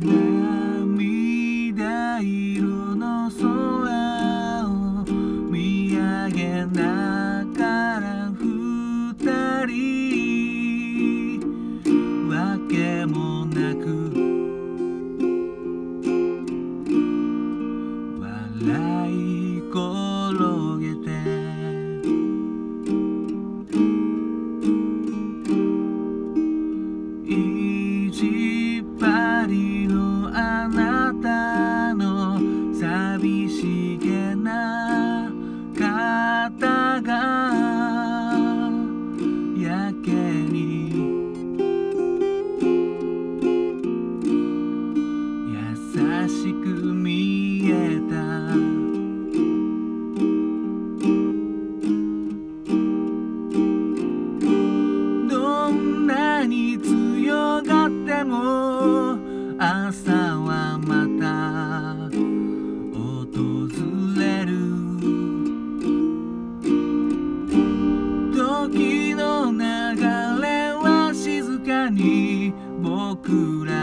涙色の空を見上げながら二人。わけもなく。笑い朝はまた訪れる。時の流れは静かに僕ら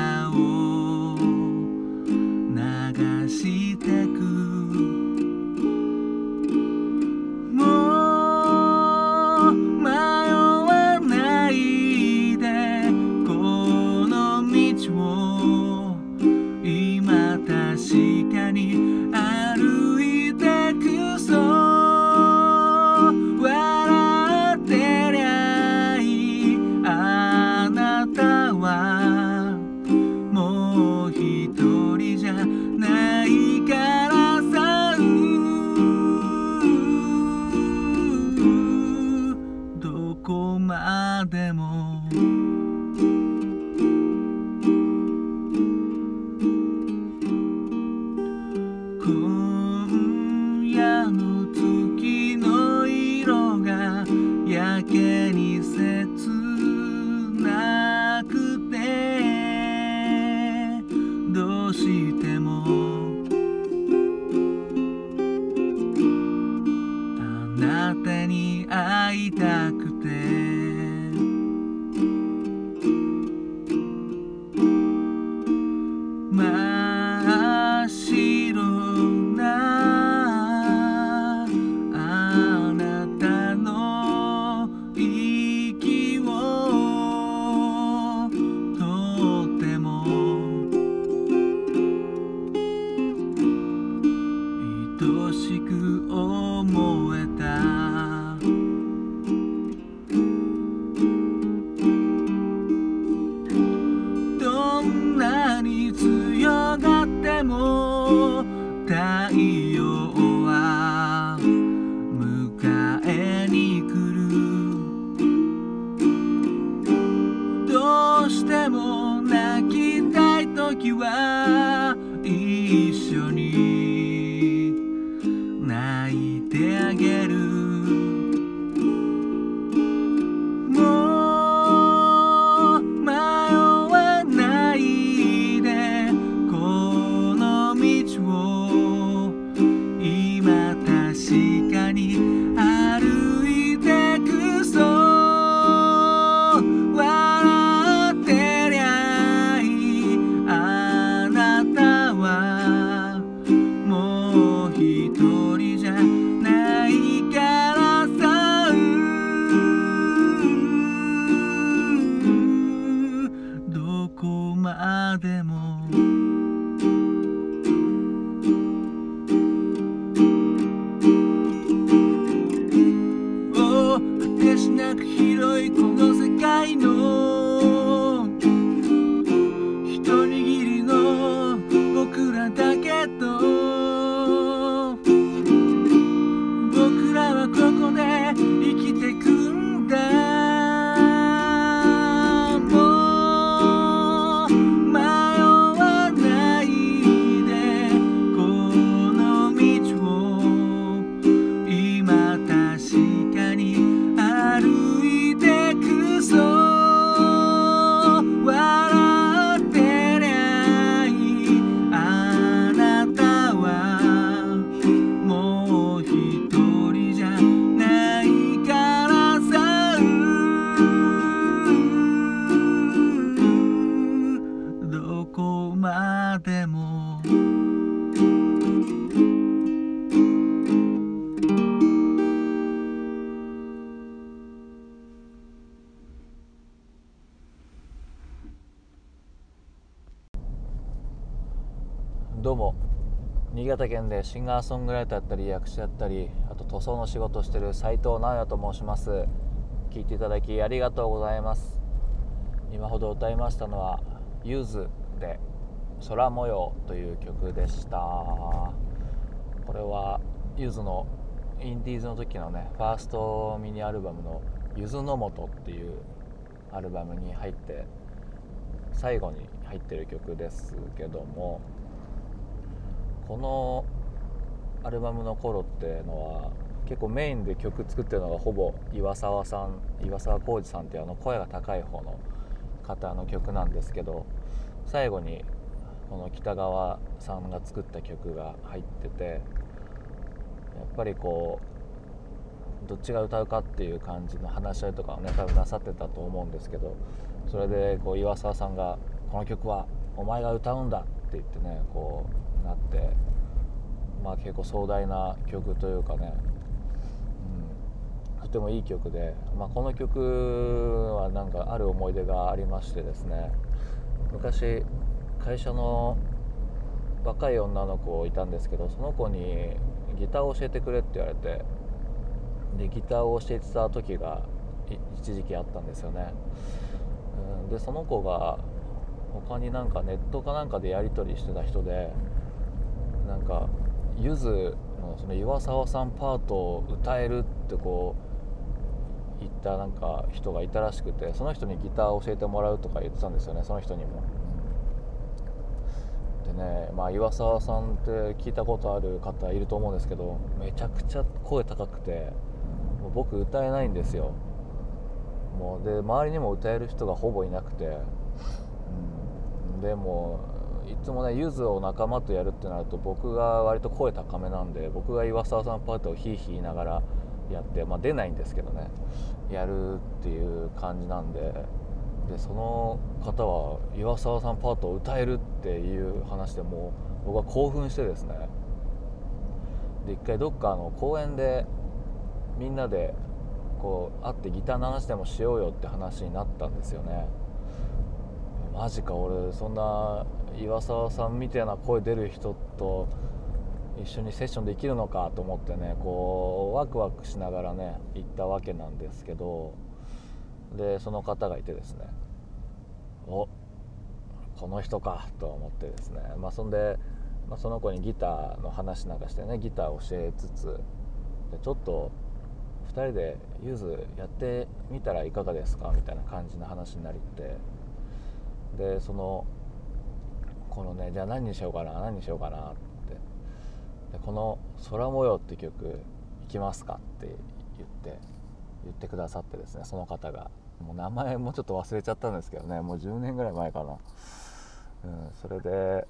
真っ白なあなたの息をとても愛しく思えたまでも」どうも。新潟県でシンガーソングライターだったり役者だったりあと塗装の仕事をしてる斉藤直也と申します。聞いていただきありがとうございます。今ほど歌いましたのは「ユーズで空模様」という曲でした。これはゆずのインディーズの時のねファーストミニアルバムの「ゆずの素」っていうアルバムに入って最後に入ってる曲ですけどもこのアルバムの頃っていうのは結構メインで曲作ってるのがほぼ岩沢さん岩沢浩二さんっていうあの声が高い方の方の曲なんですけど最後にこの北川さんが作った曲が入っててやっぱりこうどっちが歌うかっていう感じの話し合いとかをね多分なさってたと思うんですけどそれでこう岩沢さんが「この曲はお前が歌うんだ」って言ってねこうなってまあ結構壮大な曲というかね、とてもいい曲で、まあ、この曲はなんかある思い出がありましてですね昔会社の若い女の子いたんですけどその子にギターを教えてくれって言われてでギターを教えてた時が一時期あったんですよね、うん、でその子が他になんかネットかなんかでやり取りしてた人でなんかゆずのその岩沢さんパートを歌えるってこう言ったなんか人がいたらしくてその人にギターを教えてもらうとか言ってたんですよねその人にも。でねまあ岩沢さんって聞いたことある方いると思うんですけどめちゃくちゃ声高くてもう僕歌えないんですよ。もうで周りにも歌える人がほぼいなくて、うん、でもいつもねゆずを仲間とやるってなると僕が割と声高めなんで僕が岩沢さんパートをヒーヒー言いながらやって、まあ、出ないんですけどねやるっていう感じなんででその方は岩沢さんパートを歌えるっていう話でもう僕は興奮してですね。で一回どっかあの公園でみんなでこう会ってギターの話でもしようよって話になったんですよね。マジか俺そんな岩沢さんみたいな声出る人と一緒にセッションできるのかと思ってねこうワクワクしながらね行ったわけなんですけど。でその方がいてですね。おこの人かと思ってですね。まあそんで、まあ、その子にギターの話なんかしてねギターを教えつつでちょっと2人でゆずやってみたらいかがですかみたいな感じの話になりって。でそのこのねじゃあ何にしようかな何にしようかなって。でこの「空模様」って曲いきますかって言って。言ってくださってですねその方が。もう名前もちょっと忘れちゃったんですけどねもう10年ぐらい前かな、うん、それで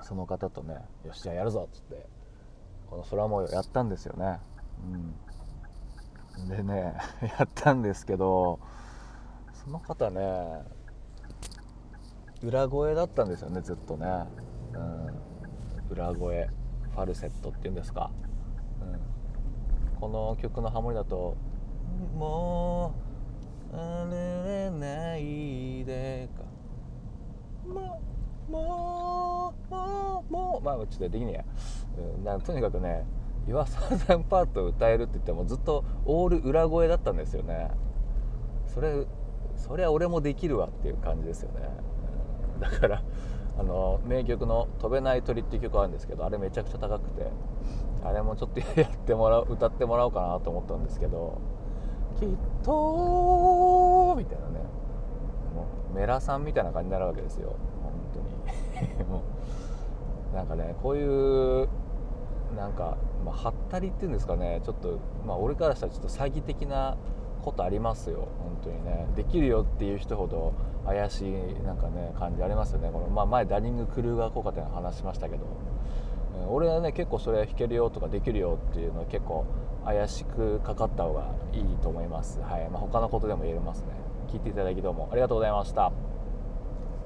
その方とね「よしじゃあやるぞ」っつってこの空模様やったんですよね。うん。でね やったんですけどその方ね裏声だったんですよねずっとね、うん、裏声ファルセットっていうんですか、うん、この曲のハモリだと「もうあれないでか」もうもうもうもう。まあちょっとできねえや、うん、なとにかくね岩沢さんパート歌えるって言ってもずっとオール裏声だったんですよね。それそりゃ俺もできるわっていう感じですよね。だからあの名曲の「飛べない鳥」っていう曲あるんですけどあれめちゃくちゃ高くてあれもちょっとやってもらう歌ってもらおうかなと思ったんですけど「きっと」みたいなね。もうメラさんみたいな感じになるわけですよ。本当に。もうなんかねこういうなんか、まあ、はったりっていうんですかね。ちょっと、まあ、俺からしたらちょっと詐欺的なことありますよ。本当にね。できるよっていう人ほど怪しいなんかね感じありますよね。この、まあ、前ダニング・クルーガー効果っていうの話しましたけど、うん、俺はね結構それ弾けるよとかできるよっていうのは結構怪しくかかった方がいいと思います。はい、まあ、他のことでも言えますね。聞いていただきどうもありがとうございました。